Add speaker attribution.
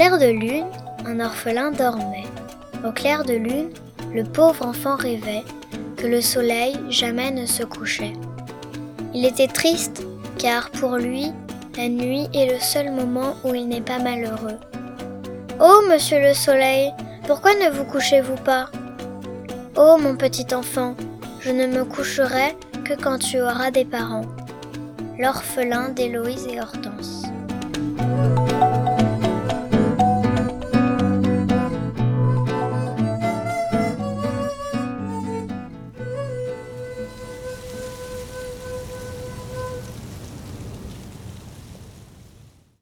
Speaker 1: clair de lune, un orphelin dormait. Au clair de lune, le pauvre enfant rêvait que le soleil jamais ne se couchait. Il était triste car pour lui, la nuit est le seul moment où il n'est pas malheureux. Oh, monsieur le soleil, pourquoi ne vous couchez-vous pas? Oh, mon petit enfant, je ne me coucherai que quand tu auras des parents. L'orphelin d'Héloïse et Hortense.